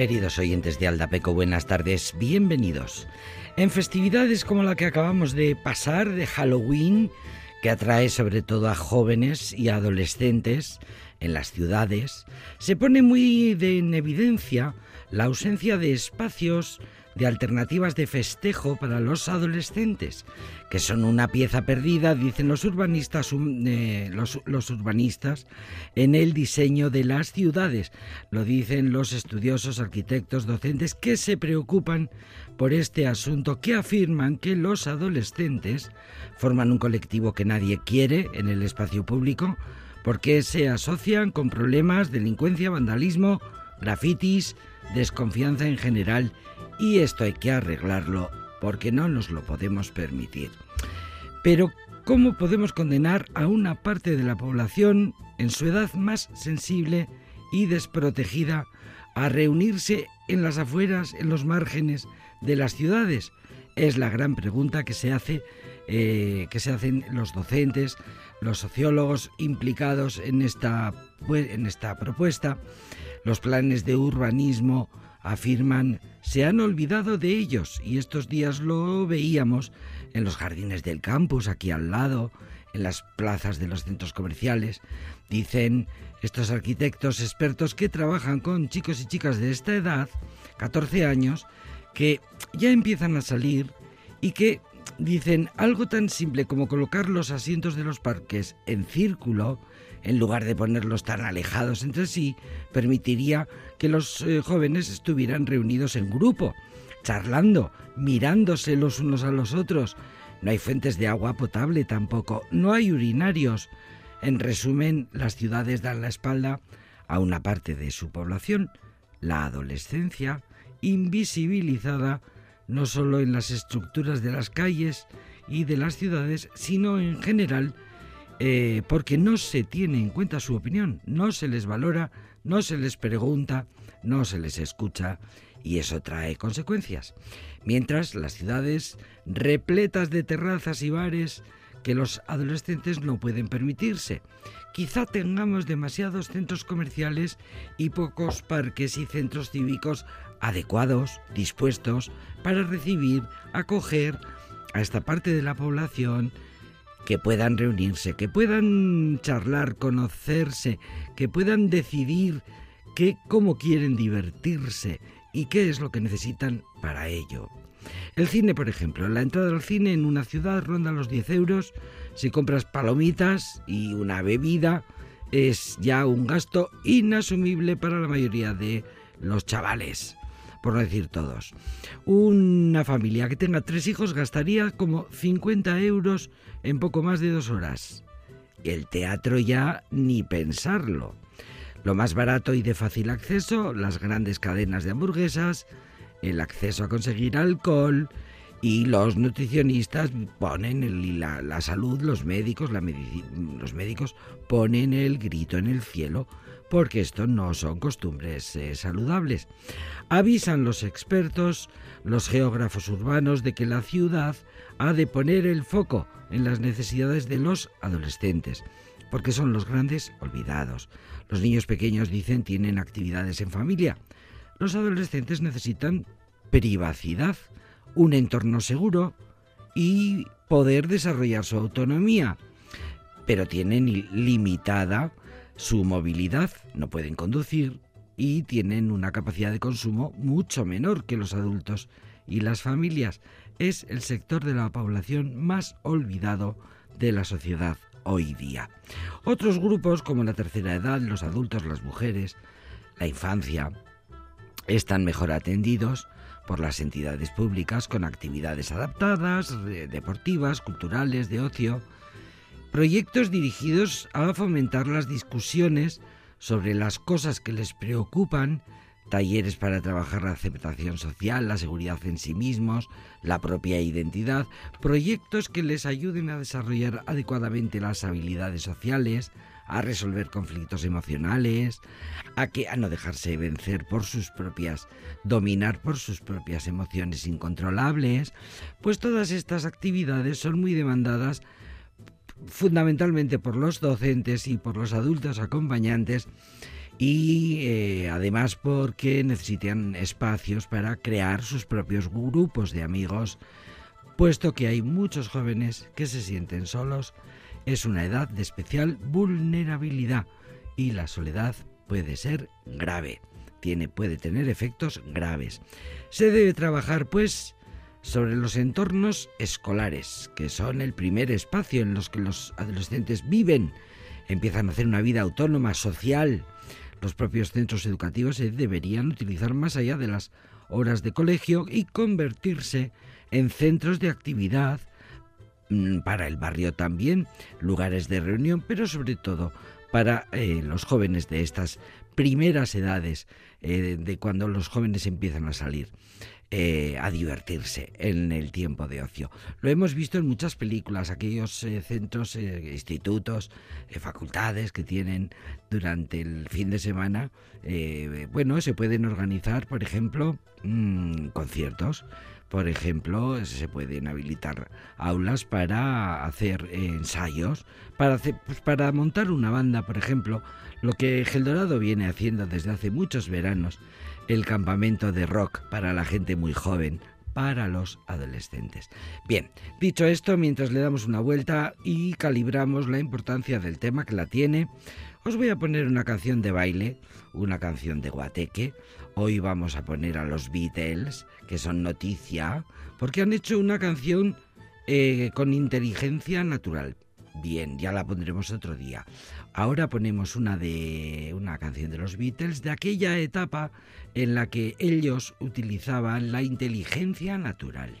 Queridos oyentes de Aldapeco, buenas tardes, bienvenidos. En festividades como la que acabamos de pasar de Halloween, que atrae sobre todo a jóvenes y adolescentes en las ciudades, se pone muy en evidencia la ausencia de espacios de alternativas de festejo para los adolescentes, que son una pieza perdida, dicen los urbanistas, eh, los, urbanistas, en el diseño de las ciudades. Lo dicen los estudiosos, arquitectos, docentes que se preocupan por este asunto, que afirman que los adolescentes forman un colectivo que nadie quiere en el espacio público, porque se asocian con problemas, delincuencia, vandalismo, grafitis, desconfianza en general y esto hay que arreglarlo porque no nos lo podemos permitir. Pero, ¿cómo podemos condenar a una parte de la población en su edad más sensible y desprotegida a reunirse en las afueras, en los márgenes de las ciudades? Es la gran pregunta que se hace, eh, que se hacen los docentes, los sociólogos implicados en esta, en esta propuesta, los planes de urbanismo afirman se han olvidado de ellos y estos días lo veíamos en los jardines del campus, aquí al lado, en las plazas de los centros comerciales. Dicen estos arquitectos expertos que trabajan con chicos y chicas de esta edad, 14 años, que ya empiezan a salir y que dicen algo tan simple como colocar los asientos de los parques en círculo, en lugar de ponerlos tan alejados entre sí, permitiría que los eh, jóvenes estuvieran reunidos en grupo, charlando, mirándose los unos a los otros. No hay fuentes de agua potable tampoco, no hay urinarios. En resumen, las ciudades dan la espalda a una parte de su población, la adolescencia, invisibilizada no solo en las estructuras de las calles y de las ciudades, sino en general eh, porque no se tiene en cuenta su opinión, no se les valora, no se les pregunta, no se les escucha y eso trae consecuencias. Mientras las ciudades repletas de terrazas y bares que los adolescentes no pueden permitirse. Quizá tengamos demasiados centros comerciales y pocos parques y centros cívicos adecuados, dispuestos para recibir, acoger a esta parte de la población que puedan reunirse, que puedan charlar, conocerse, que puedan decidir qué, cómo quieren divertirse y qué es lo que necesitan para ello. El cine, por ejemplo, la entrada al cine en una ciudad ronda los 10 euros. Si compras palomitas y una bebida, es ya un gasto inasumible para la mayoría de los chavales por no decir todos. Una familia que tenga tres hijos gastaría como 50 euros en poco más de dos horas. El teatro ya ni pensarlo. Lo más barato y de fácil acceso, las grandes cadenas de hamburguesas, el acceso a conseguir alcohol y los nutricionistas ponen la, la, salud, los médicos, la los médicos ponen el grito en el cielo porque esto no son costumbres eh, saludables. Avisan los expertos, los geógrafos urbanos, de que la ciudad ha de poner el foco en las necesidades de los adolescentes, porque son los grandes olvidados. Los niños pequeños, dicen, tienen actividades en familia. Los adolescentes necesitan privacidad, un entorno seguro y poder desarrollar su autonomía, pero tienen limitada su movilidad, no pueden conducir y tienen una capacidad de consumo mucho menor que los adultos y las familias. Es el sector de la población más olvidado de la sociedad hoy día. Otros grupos como la tercera edad, los adultos, las mujeres, la infancia, están mejor atendidos por las entidades públicas con actividades adaptadas, deportivas, culturales, de ocio, proyectos dirigidos a fomentar las discusiones sobre las cosas que les preocupan, talleres para trabajar la aceptación social, la seguridad en sí mismos, la propia identidad, proyectos que les ayuden a desarrollar adecuadamente las habilidades sociales, a resolver conflictos emocionales, a que no dejarse vencer por sus propias, dominar por sus propias emociones incontrolables, pues todas estas actividades son muy demandadas fundamentalmente por los docentes y por los adultos acompañantes y eh, además porque necesitan espacios para crear sus propios grupos de amigos, puesto que hay muchos jóvenes que se sienten solos, es una edad de especial vulnerabilidad y la soledad puede ser grave, tiene, puede tener efectos graves. Se debe trabajar pues sobre los entornos escolares, que son el primer espacio en los que los adolescentes viven, empiezan a hacer una vida autónoma, social. Los propios centros educativos se deberían utilizar más allá de las horas de colegio y convertirse en centros de actividad mm, para el barrio también, lugares de reunión, pero sobre todo para eh, los jóvenes de estas primeras edades, eh, de cuando los jóvenes empiezan a salir. Eh, a divertirse en el tiempo de ocio. Lo hemos visto en muchas películas, aquellos eh, centros, eh, institutos, facultades que tienen durante el fin de semana, bueno, se pueden organizar, por ejemplo, mm, conciertos. Por ejemplo, se pueden habilitar aulas para hacer ensayos, para, pues para montar una banda, por ejemplo, lo que Geldorado viene haciendo desde hace muchos veranos el campamento de rock para la gente muy joven, para los adolescentes. Bien, dicho esto, mientras le damos una vuelta y calibramos la importancia del tema que la tiene, os voy a poner una canción de baile, una canción de guateque. Hoy vamos a poner a los Beatles, que son noticia, porque han hecho una canción eh, con inteligencia natural. Bien, ya la pondremos otro día. Ahora ponemos una de una canción de los Beatles de aquella etapa en la que ellos utilizaban la inteligencia natural.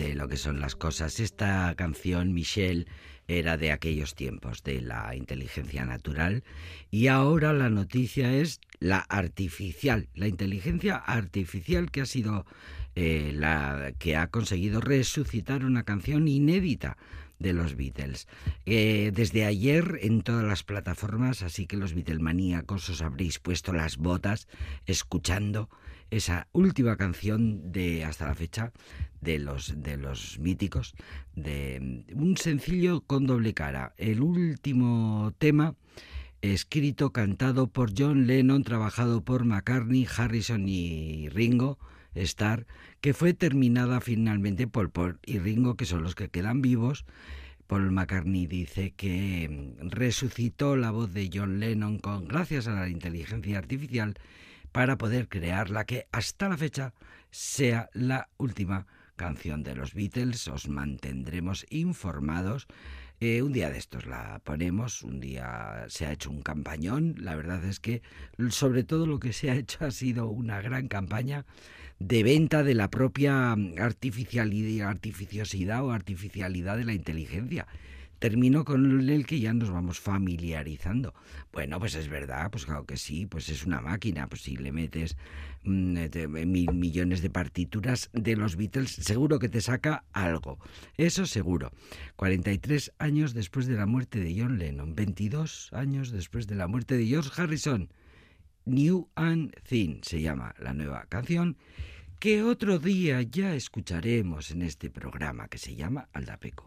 Lo que son las cosas. Esta canción, Michelle, era de aquellos tiempos, de la inteligencia natural, y ahora la noticia es la artificial, la inteligencia artificial que ha sido eh, la que ha conseguido resucitar una canción inédita de los Beatles. Eh, desde ayer en todas las plataformas, así que los Beatlemaníacos os habréis puesto las botas escuchando esa última canción de hasta la fecha de los de los míticos de un sencillo con doble cara. El último tema escrito, cantado por John Lennon, trabajado por McCartney, Harrison y Ringo Starr, que fue terminada finalmente por Paul y Ringo, que son los que quedan vivos. Paul McCartney dice que mm, resucitó la voz de John Lennon con gracias a la inteligencia artificial para poder crear la que hasta la fecha sea la última canción de los Beatles. Os mantendremos informados. Eh, un día de estos la ponemos, un día se ha hecho un campañón. La verdad es que sobre todo lo que se ha hecho ha sido una gran campaña de venta de la propia artificialidad, artificiosidad o artificialidad de la inteligencia. Termino con el que ya nos vamos familiarizando. Bueno, pues es verdad, pues claro que sí, pues es una máquina, pues si le metes mm, mil millones de partituras de los Beatles, seguro que te saca algo. Eso seguro. 43 años después de la muerte de John Lennon, 22 años después de la muerte de George Harrison. New and Thin se llama la nueva canción que otro día ya escucharemos en este programa que se llama Aldapeco.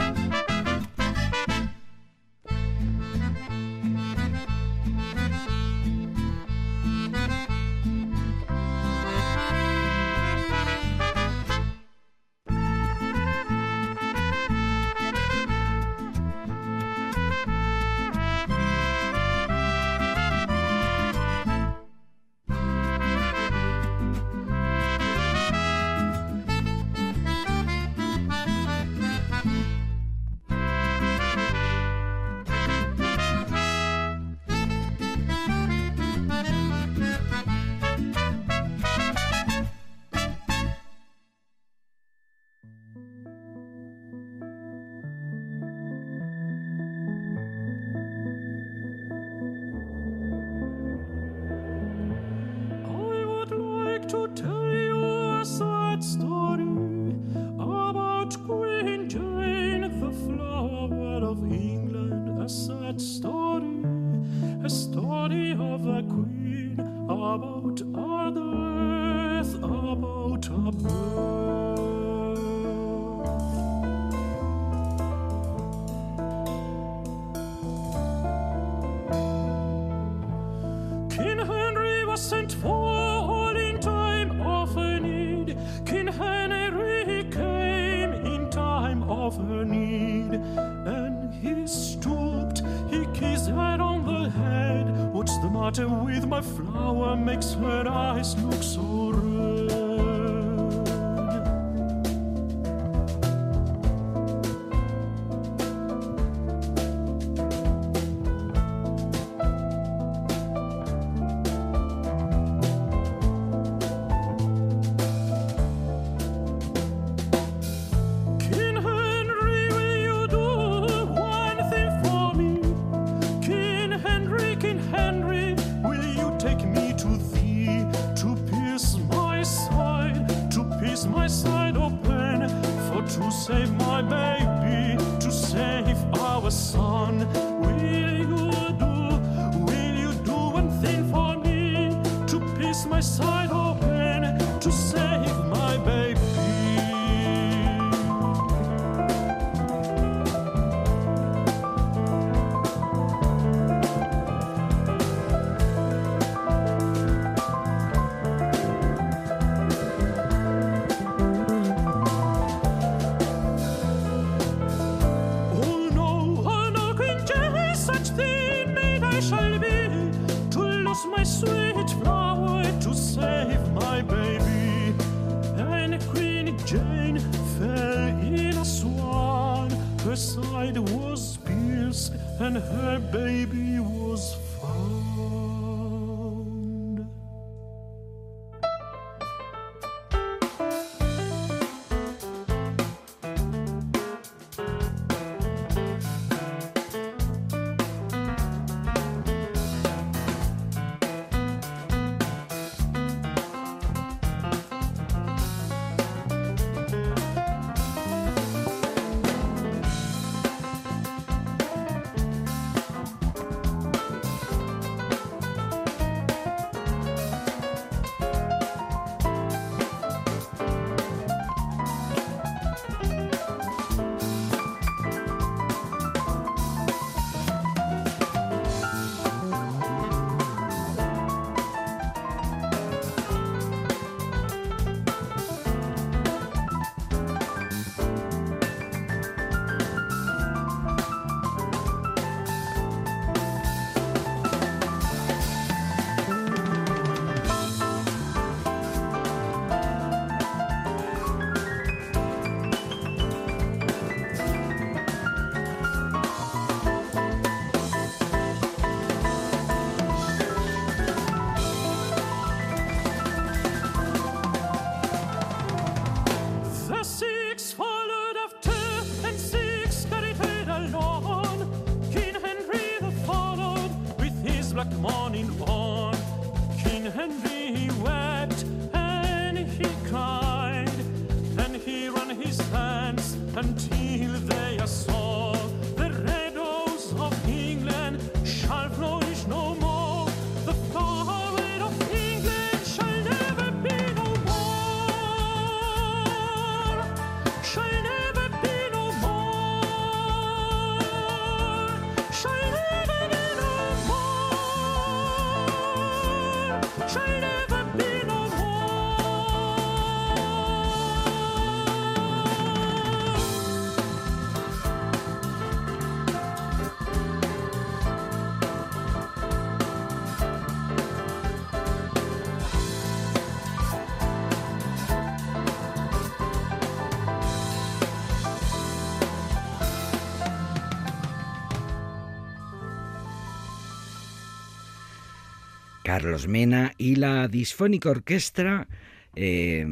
save my baby, to save our son. Carlos Mena y la Disfónica Orquestra, eh,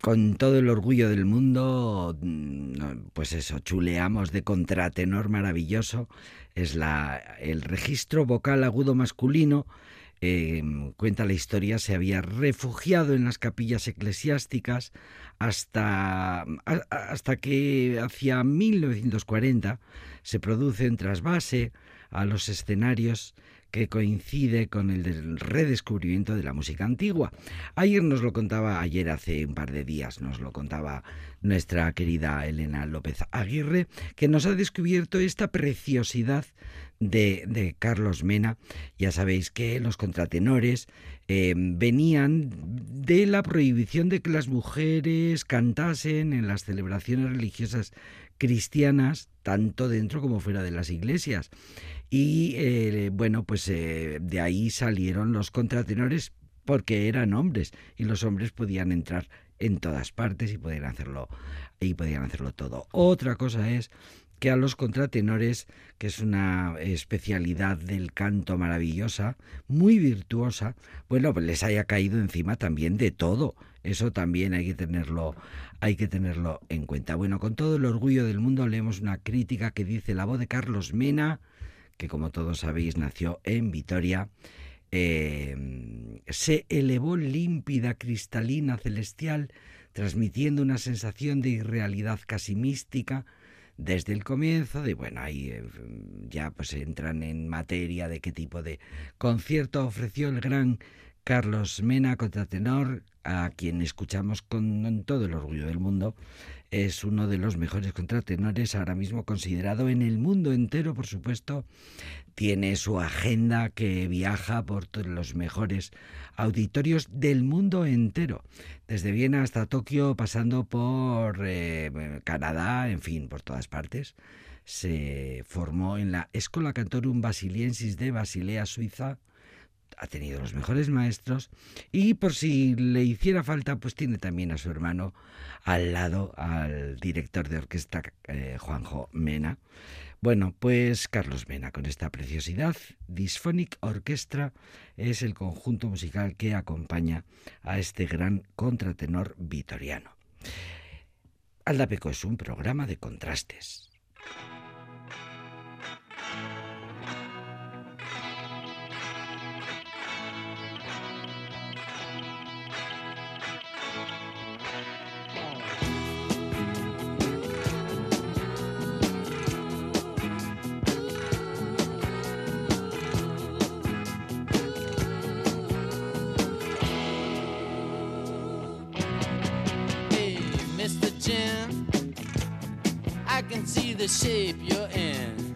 con todo el orgullo del mundo, mm, pues eso, chuleamos de contratenor maravilloso. Es la, el registro vocal agudo masculino. eh, cuenta la historia, se había refugiado en las capillas eclesiásticas hasta, hasta que hacia 1940 se produce un trasvase a los escenarios que coincide con el del redescubrimiento de la música antigua. Ayer nos lo contaba, ayer hace un par de días nos lo contaba nuestra querida Elena López Aguirre, que nos ha descubierto esta preciosidad de, de Carlos Mena. Ya sabéis que los contratenores eh, venían de la prohibición de que las mujeres cantasen en las celebraciones religiosas cristianas, tanto dentro como fuera de las iglesias. Y eh, bueno, pues eh, de ahí salieron los contratenores porque eran hombres y los hombres podían entrar en todas partes y podían hacerlo y podían hacerlo todo. Otra cosa es que a los contratenores, que es una especialidad del canto maravillosa, muy virtuosa, bueno, pues les haya caído encima también de todo. Eso también hay que tenerlo, hay que tenerlo en cuenta. Bueno, con todo el orgullo del mundo leemos una crítica que dice la voz de Carlos Mena, que como todos sabéis nació en Vitoria, eh, se elevó límpida, cristalina, celestial, transmitiendo una sensación de irrealidad casi mística desde el comienzo, de bueno, ahí eh, ya pues entran en materia de qué tipo de concierto ofreció el gran Carlos Mena, contratenor, a quien escuchamos con todo el orgullo del mundo. Es uno de los mejores contratenores ahora mismo considerado en el mundo entero, por supuesto. Tiene su agenda que viaja por todos los mejores auditorios del mundo entero, desde Viena hasta Tokio, pasando por eh, Canadá, en fin, por todas partes. Se formó en la Escola Cantorum Basiliensis de Basilea, Suiza, ha tenido los mejores maestros y por si le hiciera falta, pues tiene también a su hermano al lado, al director de orquesta eh, Juanjo Mena. Bueno, pues Carlos Mena con esta preciosidad, Dysphonic Orchestra es el conjunto musical que acompaña a este gran contratenor vitoriano. Aldapeco es un programa de contrastes. The shape you're in.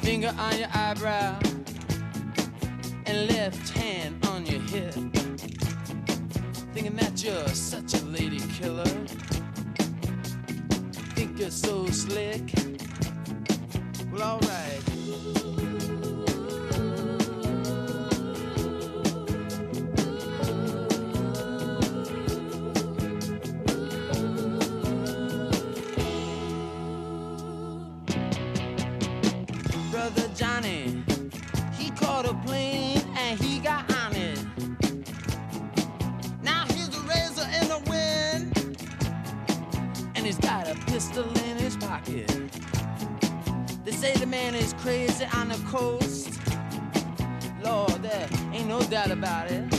Finger on your eyebrow and left hand on your hip. Thinking that you're such a lady killer. Think you're so slick. Well, alright. Pistol in his pocket. They say the man is crazy on the coast. Lord, there ain't no doubt about it.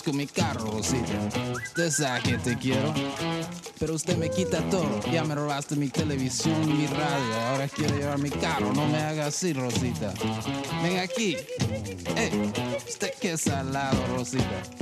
Con mi carro, Rosita? Usted sabe que te quiero, pero usted me quita todo. Ya me robaste mi televisión mi radio. Ahora quiero llevar mi carro. No me haga así, Rosita. Ven aquí. Eh, usted qué salado, Rosita. Oh. Spanish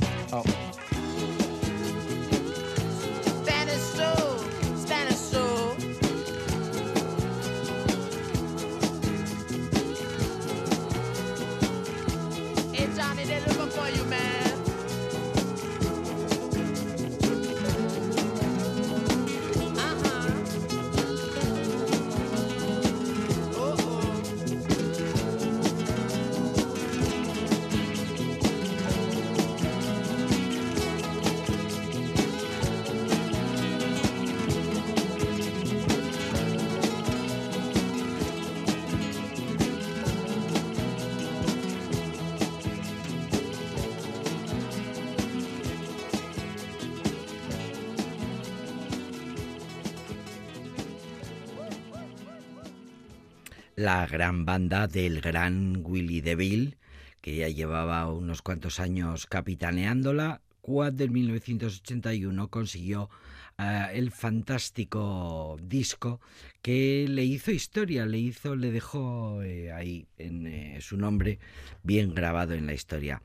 la gran banda del gran Willy DeVille, que ya llevaba unos cuantos años capitaneándola. Cuando en 1981 consiguió eh, el fantástico disco que le hizo historia, le hizo, le dejó eh, ahí en eh, su nombre bien grabado en la historia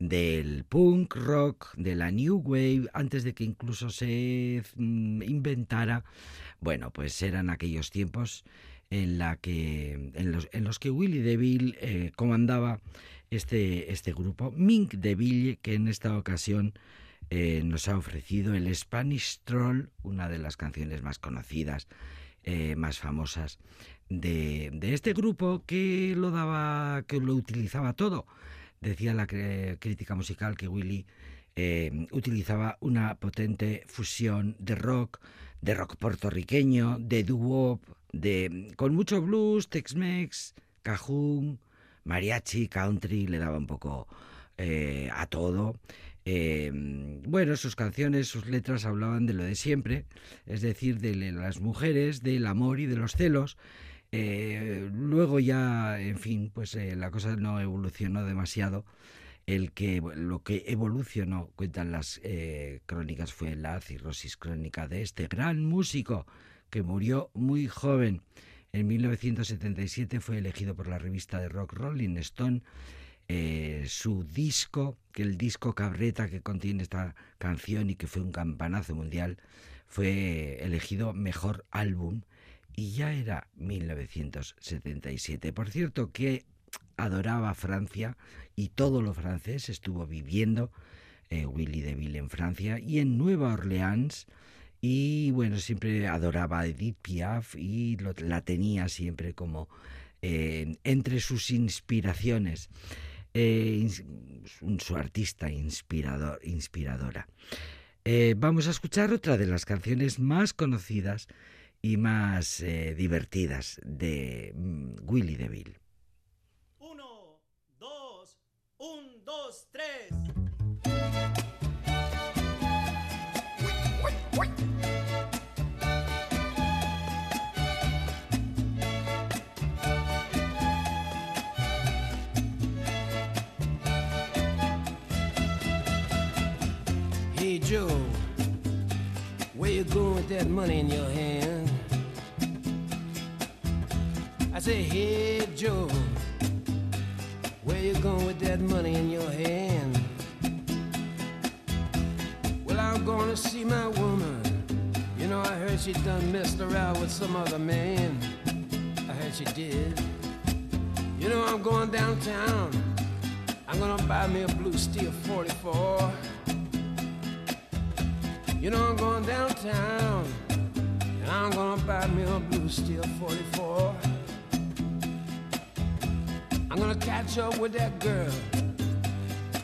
del punk rock, de la new wave, antes de que incluso se mm, inventara. Bueno, pues eran aquellos tiempos en, la que, en, los, en los que Willy DeVille eh, comandaba este, este grupo. Mink DeVille, que en esta ocasión eh, nos ha ofrecido el Spanish Troll, una de las canciones más conocidas, eh, más famosas de, de, este grupo que lo daba, que lo utilizaba todo. Decía la crítica musical que Willy eh, utilizaba una potente fusión de rock, de rock puertorriqueño, de doo-wop, de, con mucho blues, Tex-Mex, cajún, mariachi, country, le daba un poco eh, a todo. Eh, bueno, sus canciones, sus letras hablaban de lo de siempre, es decir, de las mujeres, del amor y de los celos. Eh, luego ya, en fin, pues eh, la cosa no evolucionó demasiado. El que lo que evolucionó, cuentan las crónicas, fue la cirrosis crónica de este gran músico que murió muy joven. En 1977 fue elegido por la revista de rock Rolling Stone eh, su disco, que el disco Cabreta que contiene esta canción y que fue un campanazo mundial, fue elegido mejor álbum y ya era 1977. Por cierto, que adoraba Francia y todo lo francés estuvo viviendo eh, Willy DeVille en Francia y en Nueva Orleans y bueno, siempre adoraba a Edith Piaf y la tenía siempre como eh, entre sus inspiraciones. Eh, su artista inspirador, inspiradora. Eh, vamos a escuchar otra de las canciones más conocidas y más divertidas de mm, Willy DeVille. Hey Joe, where you going with that money in your hand? I say, hey Joe, Where you going with that money in your hand? Well, I'm gonna see my woman. You know, I heard she done messed around with some other man. I heard she did. You know, I'm going downtown. I'm gonna buy me a blue steel 44. You know, I'm going downtown. And I'm gonna buy me a blue steel 44. I'm gonna catch up with that girl.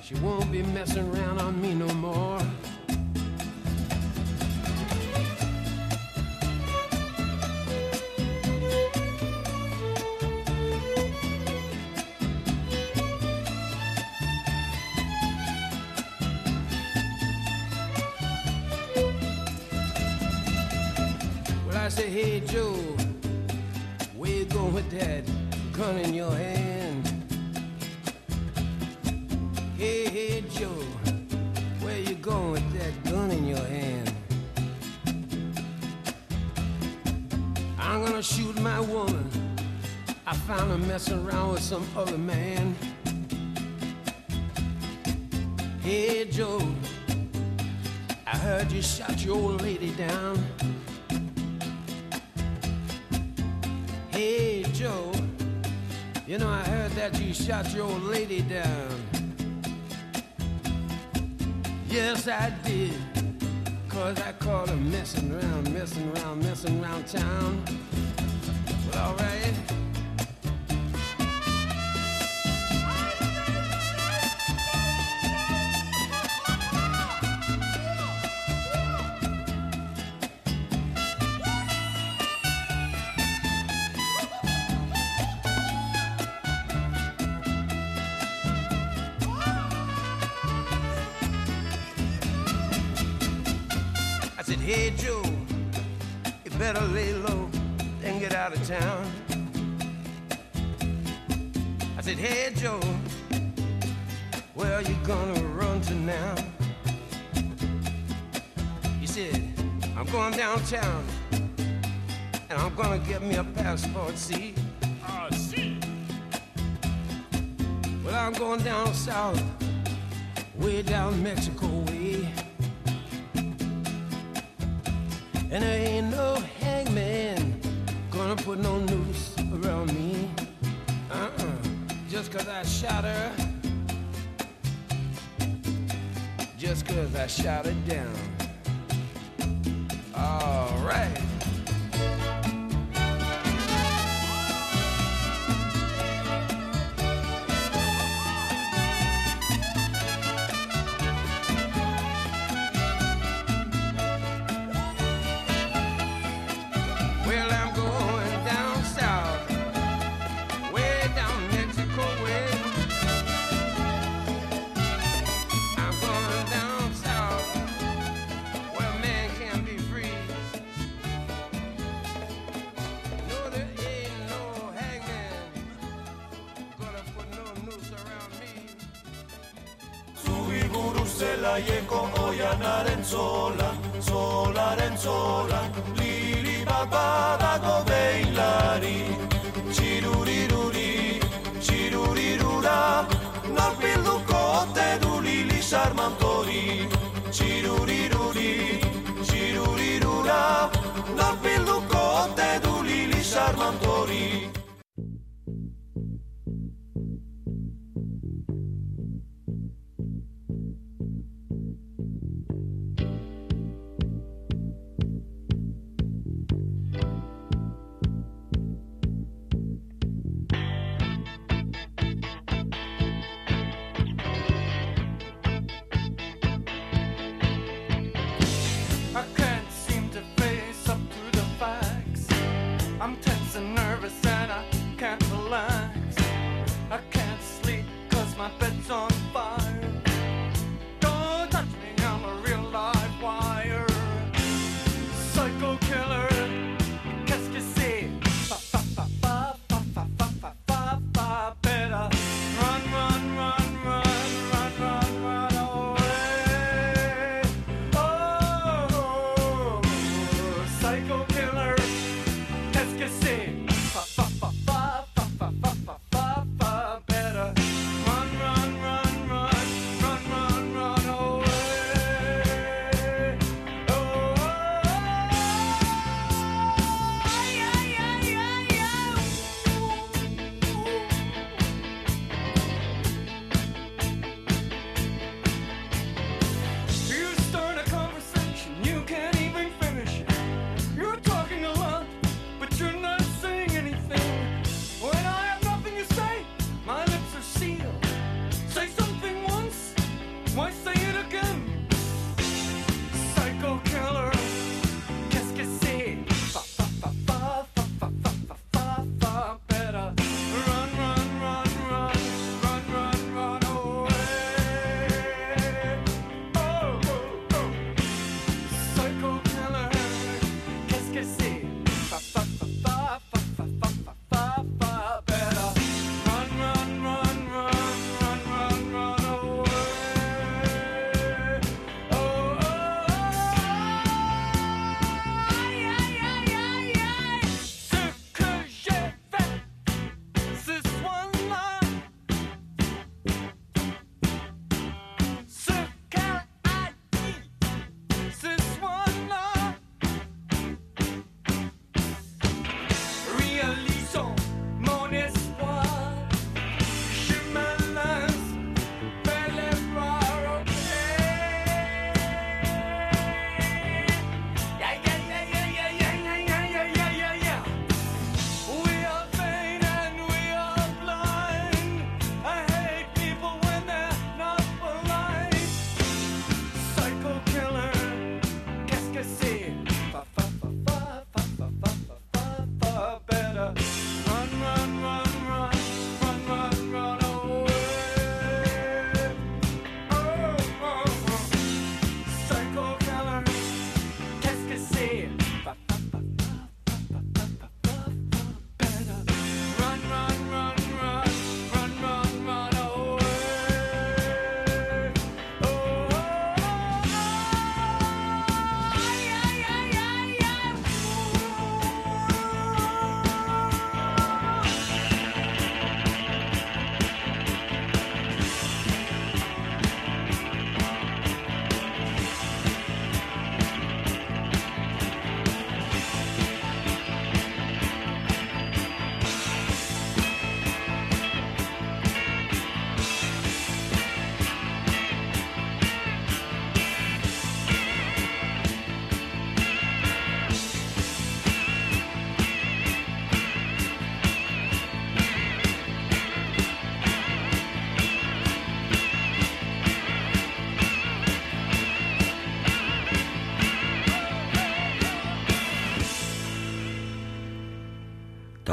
She won't be messing around on me no more. Say, hey Joe, where you going with that gun in your hand? Hey, hey Joe, where you going with that gun in your hand? I'm gonna shoot my woman. I found her messing around with some other man. Hey Joe, I heard you shot your old lady down. Joe, you know I heard that you shot your old lady down. Yes, I did. Cause I caught her messing around, messing around, messing around town. Well, alright. And there ain't no hangman gonna put no noose around me. Uh-uh. Just cause I shot her. Just cause I shot her down. All right. my bed's on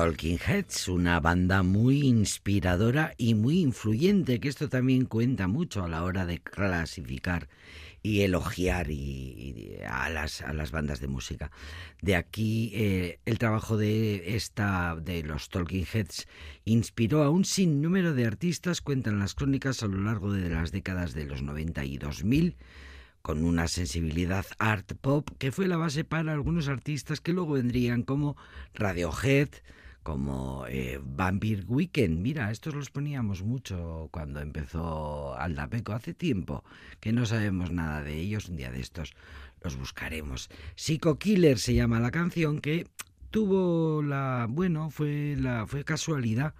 Talking Heads, una banda muy inspiradora y muy influyente, que esto también cuenta mucho a la hora de clasificar y elogiar y, a, las, a las bandas de música. De aquí eh, el trabajo de esta de los Talking Heads inspiró a un sinnúmero de artistas, cuentan las crónicas a lo largo de las décadas de los 90 y 2000 con una sensibilidad art pop que fue la base para algunos artistas que luego vendrían como Radiohead, como eh, Vampire Weekend. Mira, estos los poníamos mucho cuando empezó Aldapeco hace tiempo, que no sabemos nada de ellos. Un día de estos los buscaremos. Psycho Killer se llama la canción que tuvo la, bueno, fue la fue casualidad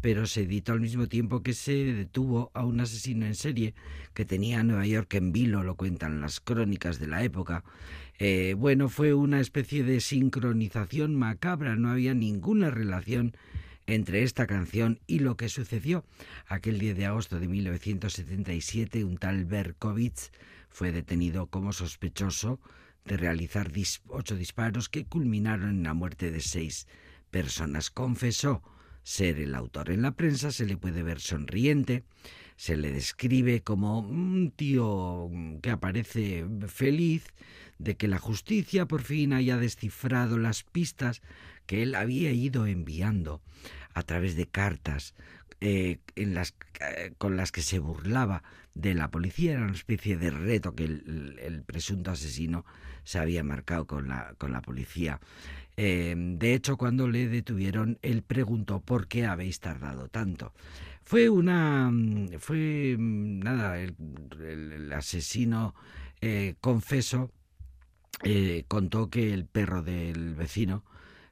pero se editó al mismo tiempo que se detuvo a un asesino en serie que tenía Nueva York en vilo, lo cuentan las crónicas de la época. Eh, bueno, fue una especie de sincronización macabra, no había ninguna relación entre esta canción y lo que sucedió. Aquel 10 de agosto de 1977, un tal Berkovitz fue detenido como sospechoso de realizar ocho disparos que culminaron en la muerte de seis personas. Confesó ser el autor. En la prensa se le puede ver sonriente, se le describe como un tío que aparece feliz de que la justicia por fin haya descifrado las pistas que él había ido enviando a través de cartas eh, en las, eh, con las que se burlaba de la policía. Era una especie de reto que el, presunto asesino se había marcado con la, con la policía. Eh, de hecho, cuando le detuvieron, él preguntó por qué habéis tardado tanto. Fue una. Fue. Nada, el, el- el asesino eh, confeso eh, contó que el perro del vecino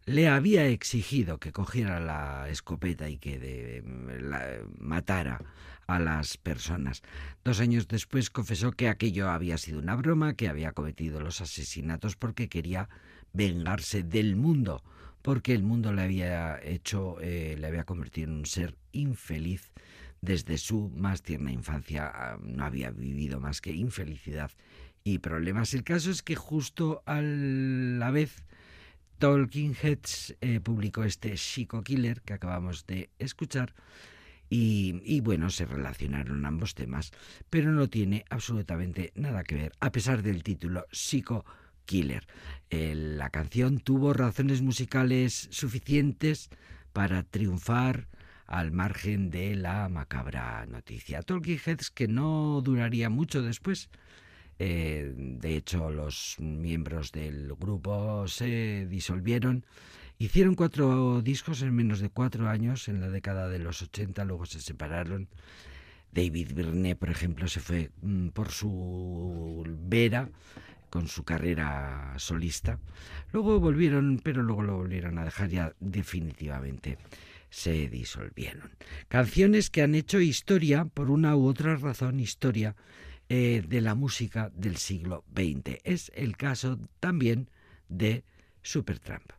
le había exigido que cogiera la escopeta y que la- matara a las personas. Dos años después confesó que aquello había sido una broma, que había cometido los asesinatos porque quería vengarse del mundo, porque el mundo le había hecho, eh, le había convertido en un ser infeliz desde su más tierna infancia. ah, No había vivido más que infelicidad y problemas. El caso es que justo a la vez Talking Heads eh, publicó este Chico Killer que acabamos de escuchar y, bueno, se relacionaron ambos temas, pero no tiene absolutamente nada que ver, a pesar del título Psycho Killer. Eh, la canción tuvo razones musicales suficientes para triunfar al margen de la macabra noticia. Talking Heads que no duraría mucho después. Eh, de hecho, los miembros del grupo se disolvieron. Hicieron cuatro discos en menos de cuatro años, en la década de los 80, luego se separaron. David Byrne, por ejemplo, se fue mm, por su vera con su carrera solista. Luego volvieron, pero luego lo volvieron a dejar ya definitivamente. Se disolvieron. Canciones que han hecho historia, por una u otra razón, historia eh, de la música del siglo XX. Es el caso también de Supertramp.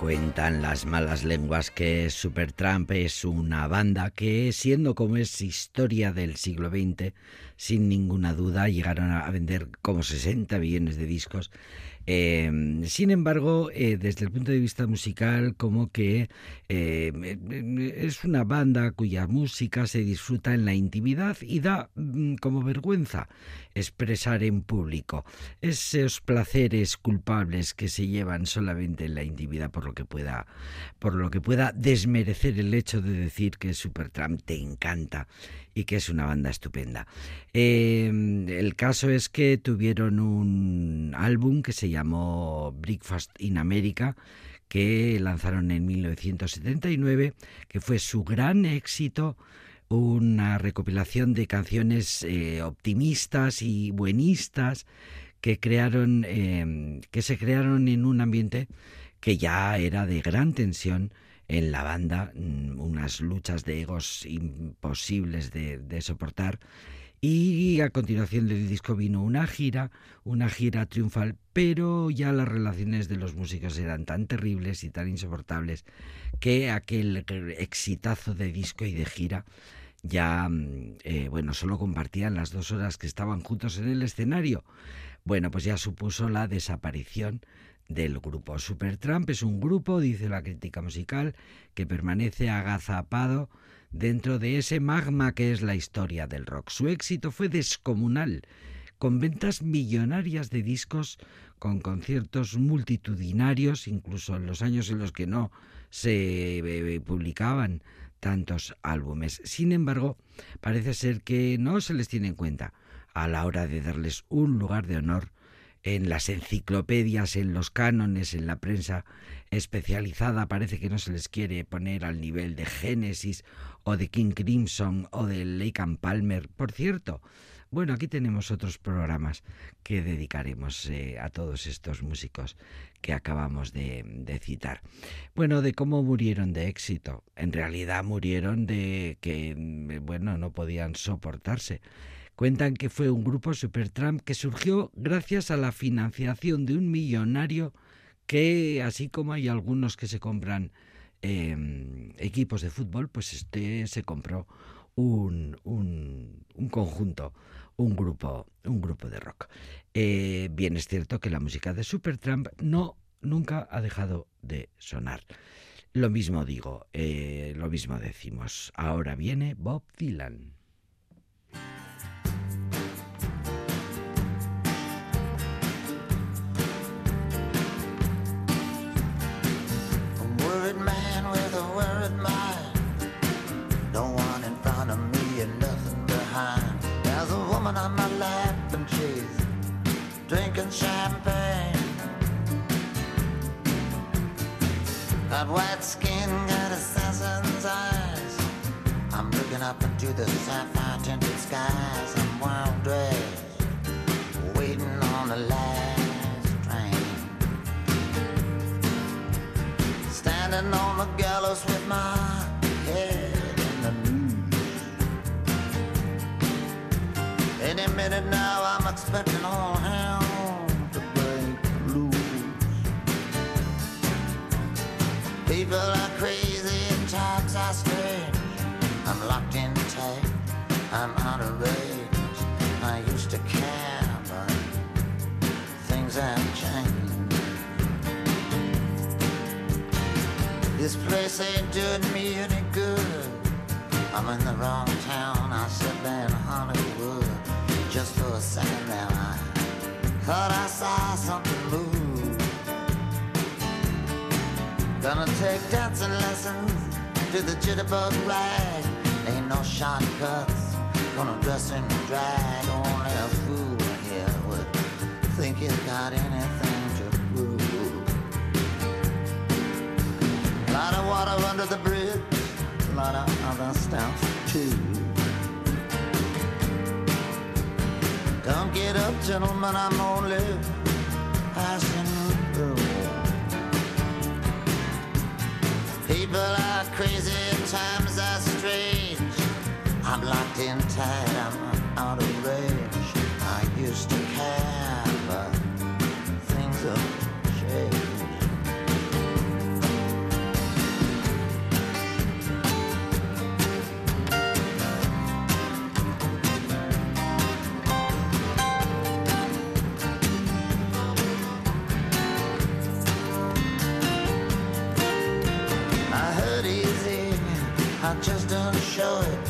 Cuentan las malas lenguas que Supertramp es una banda que, siendo como es historia del siglo XX, sin ninguna duda llegaron a vender como 60 millones de discos. Eh, sin embargo, eh, desde el punto de vista musical, como que eh, es una banda cuya música se disfruta en la intimidad y da mm, como vergüenza expresar en público esos placeres culpables que se llevan solamente en la intimidad por lo que pueda por lo que pueda desmerecer el hecho de decir que Supertramp te encanta y que es una banda estupenda. Eh, el caso es que tuvieron un álbum que se llamó Breakfast in America que lanzaron en 1979, que fue su gran éxito una recopilación de canciones eh, optimistas y buenistas que crearon eh, que se crearon en un ambiente que ya era de gran tensión en la banda, mm, unas luchas de egos imposibles de, soportar. Y a continuación del disco vino una gira, una gira triunfal, pero ya las relaciones de los músicos eran tan terribles y tan insoportables que aquel exitazo de disco y de gira ya, mm, eh, bueno, solo compartían las dos horas que estaban juntos en el escenario. Bueno, pues ya supuso la desaparición del grupo. Supertramp es un grupo, dice la crítica musical, que permanece agazapado dentro de ese magma que es la historia del rock. Su éxito fue descomunal, con ventas millonarias de discos, con conciertos multitudinarios, incluso en los años en los que no se eh, publicaban tantos álbumes. Sin embargo, parece ser que no se les tiene en cuenta a la hora de darles un lugar de honor en las enciclopedias, en los cánones, en la prensa especializada, parece que no se les quiere poner al nivel de Genesis o de King Crimson o de Lake Palmer. Por cierto, bueno, aquí tenemos otros programas que dedicaremos eh, a todos estos músicos que acabamos de, de, citar. Bueno, de cómo murieron de éxito. En realidad murieron de que, mm, bueno, no podían soportarse. Cuentan que fue un grupo Supertramp que surgió gracias a la financiación de un millonario que, así como hay algunos que se compran eh, equipos de fútbol, pues este se compró un conjunto, un grupo, un grupo de rock. Eh, bien es cierto que la música de Supertramp no nunca ha dejado de sonar. Lo mismo digo, eh, lo mismo decimos. Ahora viene Bob Dylan. Champagne. Got white skin, got assassin's eyes. I'm looking up into the sapphire tinted skies. I'm wild dressed, waiting on the last train. Standing on the gallows with my head in the noose. Any minute now, I'm expecting all hell to care, things have changed. This place ain't doing me any good. I'm in the wrong town. I should be in Hollywood. Just for a second there, I thought I saw something move. Gonna take dancing lessons to the jitterbug rag. Ain't no shortcuts. Gonna dress in drag. Only a fool here would think he's got anything to prove. Lot of water under the bridge, lot of other stuff too. Don't get up, gentlemen, I'm only passing through. People are crazy, times strange. I'm locked in tight, I'm out of range. I used to care, but things have changed. I just don't show it.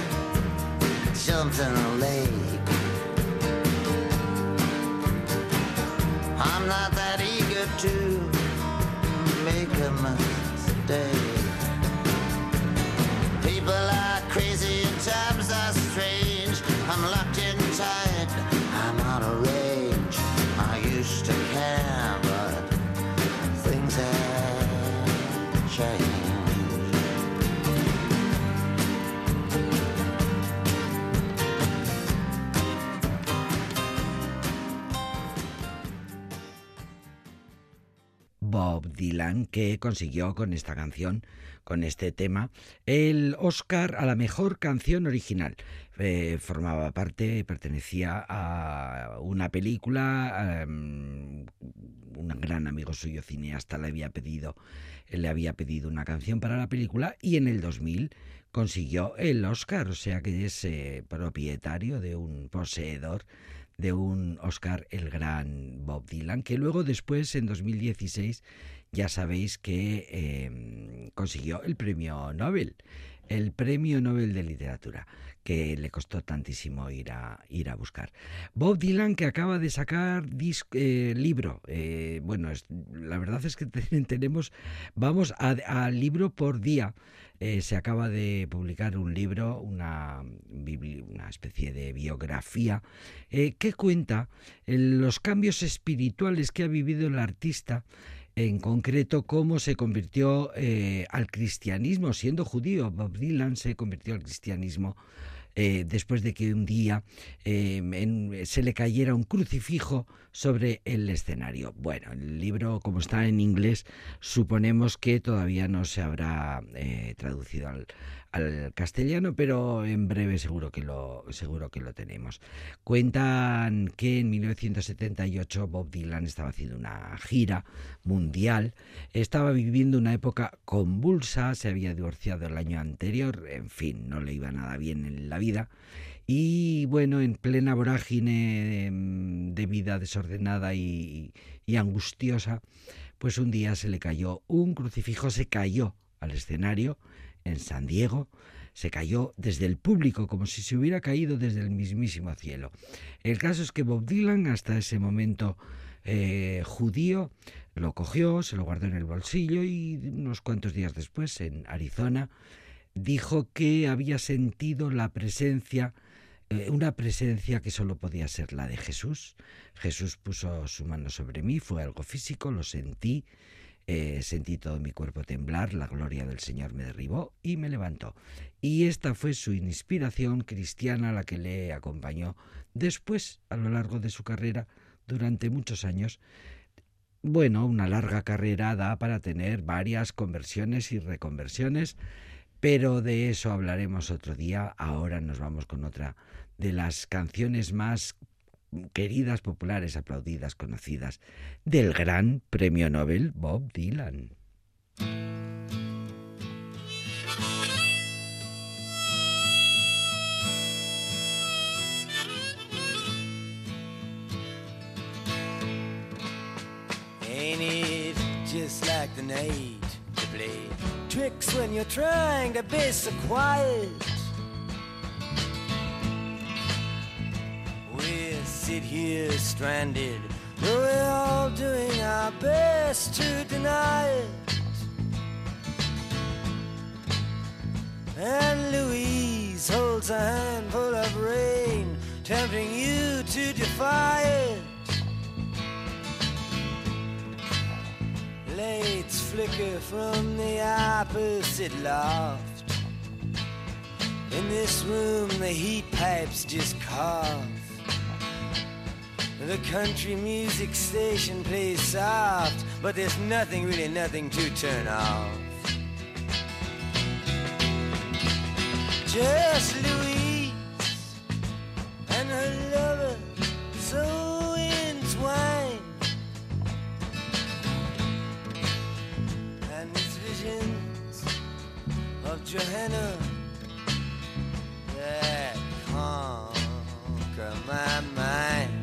jumped in a lake. I'm not that eager to make a mistake. People are Dylan, que consiguió con esta canción, con este tema, el Oscar a la mejor canción original. Eh, formaba parte, pertenecía a una película, em, un gran amigo suyo cineasta le había pedido, le había pedido una canción para la película y en el 2000 consiguió el Oscar, o sea que es eh, propietario de un poseedor de un Oscar el gran Bob Dylan, que luego después en 2016 ya sabéis que eh, consiguió el premio Nobel, el premio Nobel de literatura, que le costó tantísimo ir a, ir a buscar. Bob Dylan que acaba de sacar eh, libro, eh, bueno, es- la verdad es que te- tenemos, vamos a, libro por día. Eh, se acaba de publicar un libro, una, una especie de biografía, que cuenta los cambios espirituales que ha vivido el artista, en concreto cómo se convirtió eh, al cristianismo siendo judío. Bob Dylan se convirtió al cristianismo eh, después de que un día eh, en- se le cayera un crucifijo sobre el escenario. Bueno, el libro, como está en inglés, suponemos que todavía no se habrá eh, traducido al, al castellano, pero en breve seguro que lo seguro que lo tenemos. Cuentan que en 1978 Bob Dylan estaba haciendo una gira mundial, estaba viviendo una época convulsa, se había divorciado el año anterior, en fin, no le iba nada bien en la vida. Y bueno, en plena vorágine em, de vida desordenada y, y angustiosa, pues un día se le cayó un crucifijo, se cayó al escenario en San Diego, se cayó desde el público como si se hubiera caído desde el mismísimo cielo. El caso es que Bob Dylan, hasta ese momento eh, judío, lo cogió, se lo guardó en el bolsillo y unos cuantos días después, en Arizona, dijo que había sentido la presencia, eh, una presencia que solo podía ser la de Jesús. Jesús puso su mano sobre mí, fue algo físico, lo sentí, eh, sentí todo mi cuerpo temblar, la gloria del Señor me derribó y me levantó. Y esta fue su inspiración cristiana la que le acompañó después, a lo largo de su carrera, durante muchos años. Bueno, una larga carrera da para tener varias conversiones y reconversiones, pero de eso hablaremos otro día. Ahora nos vamos con otra de las canciones más queridas, populares, aplaudidas, conocidas del gran premio Nobel Bob Dylan. Ain't it just like the night to play tricks when you're trying to be so quiet? Sit here stranded, though we're all doing our best to deny it. And Louise holds a handful of rain, tempting you to defy it. Lights flicker from the opposite loft. In this room, the heat pipes just cough. The country music station plays soft, but there's nothing, really nothing to turn off. just Louise and her lover so entwined. And these visions of Johanna that conquer my mind.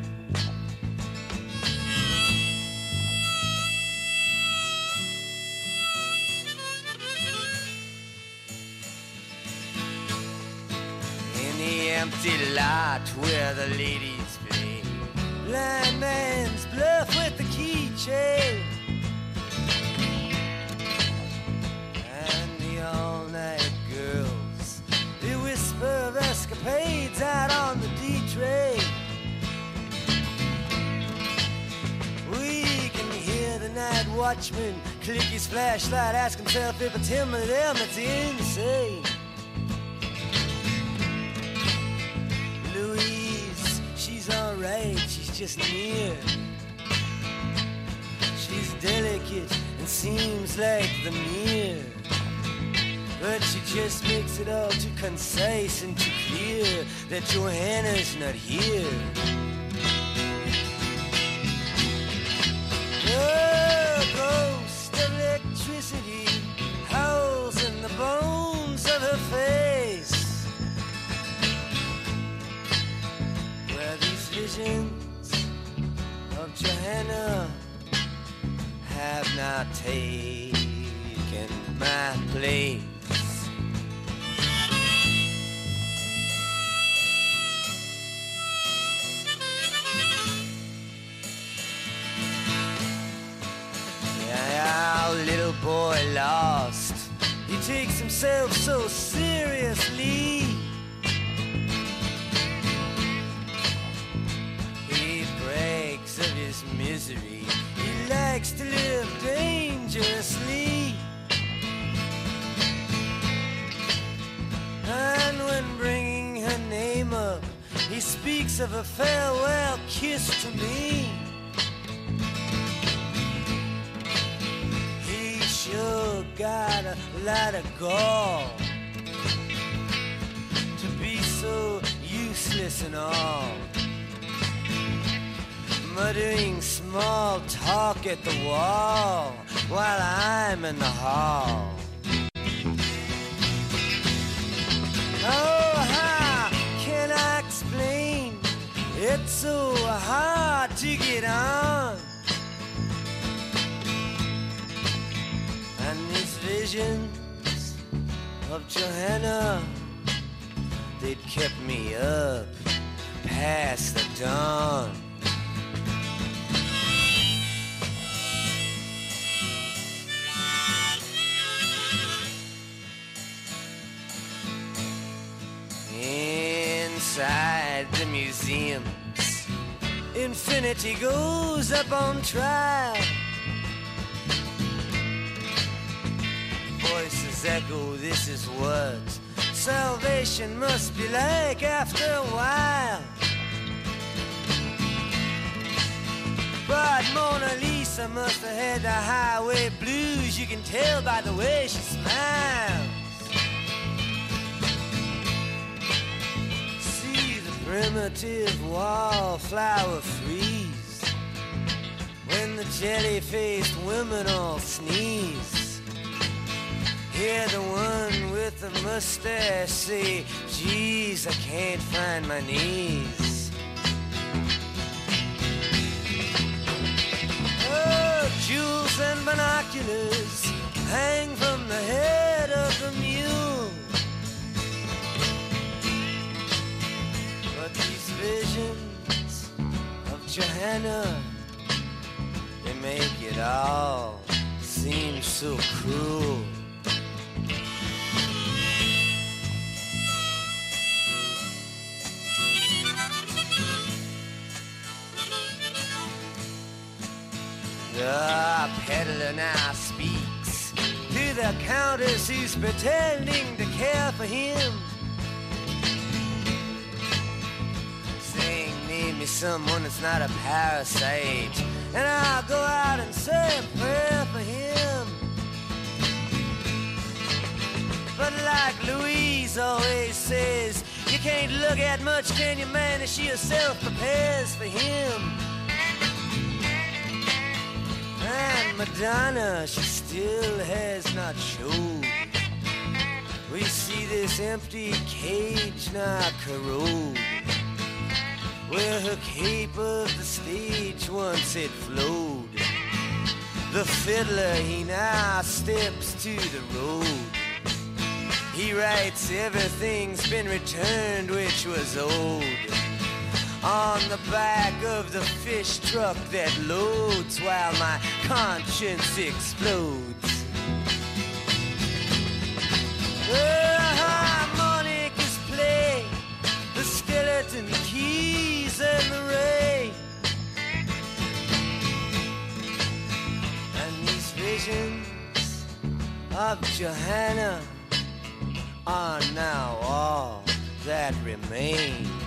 Empty lot where the ladies play. Blind man's bluff with the keychain. And the all night girls. They whisper of escapades out on the D train. We can hear the night watchman click his flashlight, ask himself if it's him or them. It's insane. Just near. She's delicate and seems like the mirror. But she just makes it all too concise and too clear that Johanna's not here. The ghost electricity howls in the bones of her face. Where these visions of Johanna have now taken my place. Yeah, our little boy lost. He takes himself so seriously. His misery. He likes to live dangerously. And when bringing her name up, he speaks of a farewell kiss to me. He sure got a lot of gall to be so useless and all. Muttering small talk at the wall while I'm in the hall. Oh, how can I explain? It's so hard to get on. And these visions of Johanna, they'd kept me up past the dawn. Inside the museums, infinity goes up on trial. Voices echo, this is what salvation must be like after a while. But Mona Lisa must have had the highway blues. You can tell by the way she smiles. Primitive wallflower freeze when the jelly-faced women all sneeze. Hear the one with the mustache say, Geez, I can't find my knees. Oh, jewels and binoculars hang from the head visions of Johanna, they make it all seem so cruel. The peddler now speaks to the countess who's pretending to care for him. Someone that's not a parasite, and I'll go out and say a prayer for him. But like Louise always says, you can't look at much, can you, man? As she herself prepares for him. And Madonna, she still has not showed. We see this empty cage now corrode. Where her cape of the stage once had flowed. The fiddler, he now steps to the road. He writes, everything's been returned which was old. On the back of the fish truck that loads while my conscience explodes. The of Johanna are now all that remain.